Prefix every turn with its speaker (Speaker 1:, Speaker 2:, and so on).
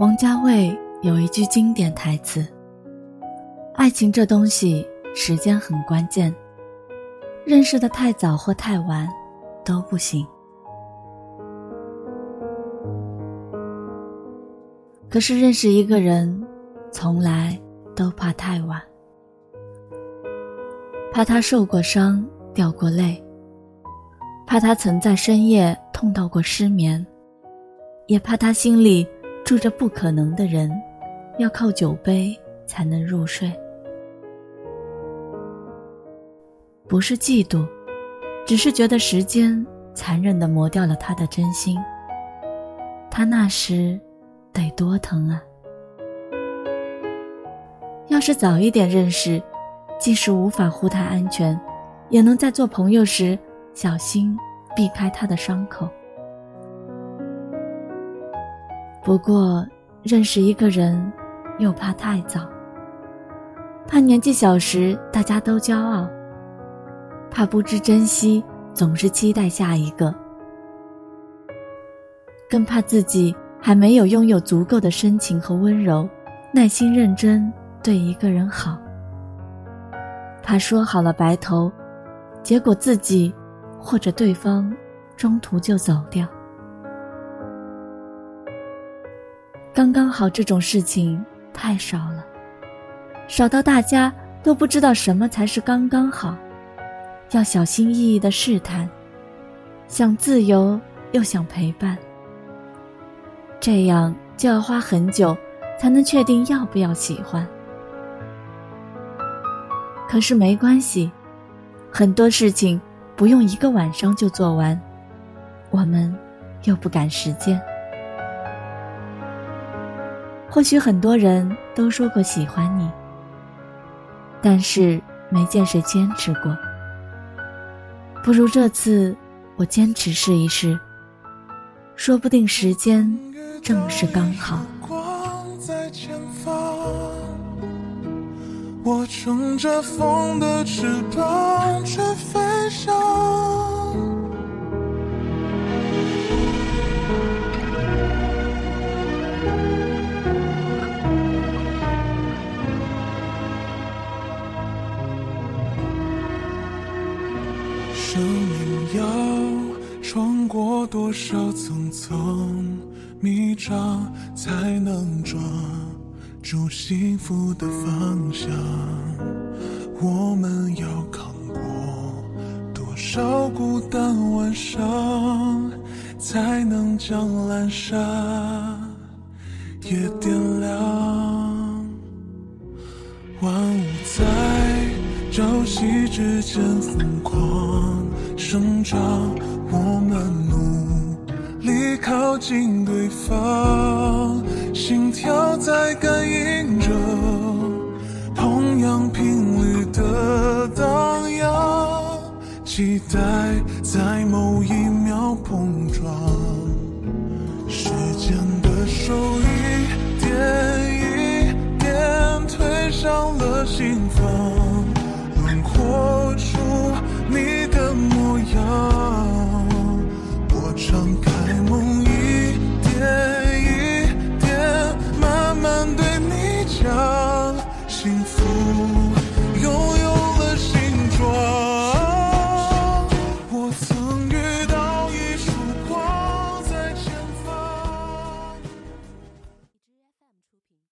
Speaker 1: 王家卫有一句经典台词：“爱情这东西，时间很关键，认识的太早或太晚，都不行。”可是认识一个人，从来都怕太晚，怕他受过伤、掉过泪，怕他曾在深夜痛到过失眠，也怕他心里住着不可能的人，要靠酒杯才能入睡。不是嫉妒，只是觉得时间残忍的磨掉了他的真心。他那时。得多疼啊！要是早一点认识，即使无法护他安全，也能在做朋友时小心避开他的伤口。不过，认识一个人，又怕太早，怕年纪小时大家都骄傲，怕不知珍惜，总是期待下一个，更怕自己。还没有拥有足够的深情和温柔，耐心认真对一个人好。怕说好了白头，结果自己或者对方中途就走掉。刚刚好这种事情太少了，少到大家都不知道什么才是刚刚好，要小心翼翼的试探，想自由又想陪伴。这样就要花很久，才能确定要不要喜欢。可是没关系，很多事情不用一个晚上就做完，我们又不赶时间。或许很多人都说过喜欢你，但是没见谁坚持过。不如这次我坚持试一试，说不定时间。正是刚好。
Speaker 2: 我乘着风的翅膀生命要穿过多少层层？迷障才能抓住幸福的方向。我们要扛过多少孤单晚上，才能将阑珊也点亮？万物在朝夕之间疯狂长我们努力靠近对方心跳在感应着同样频率的荡漾期待在某一秒碰撞时间的手一点让幸福。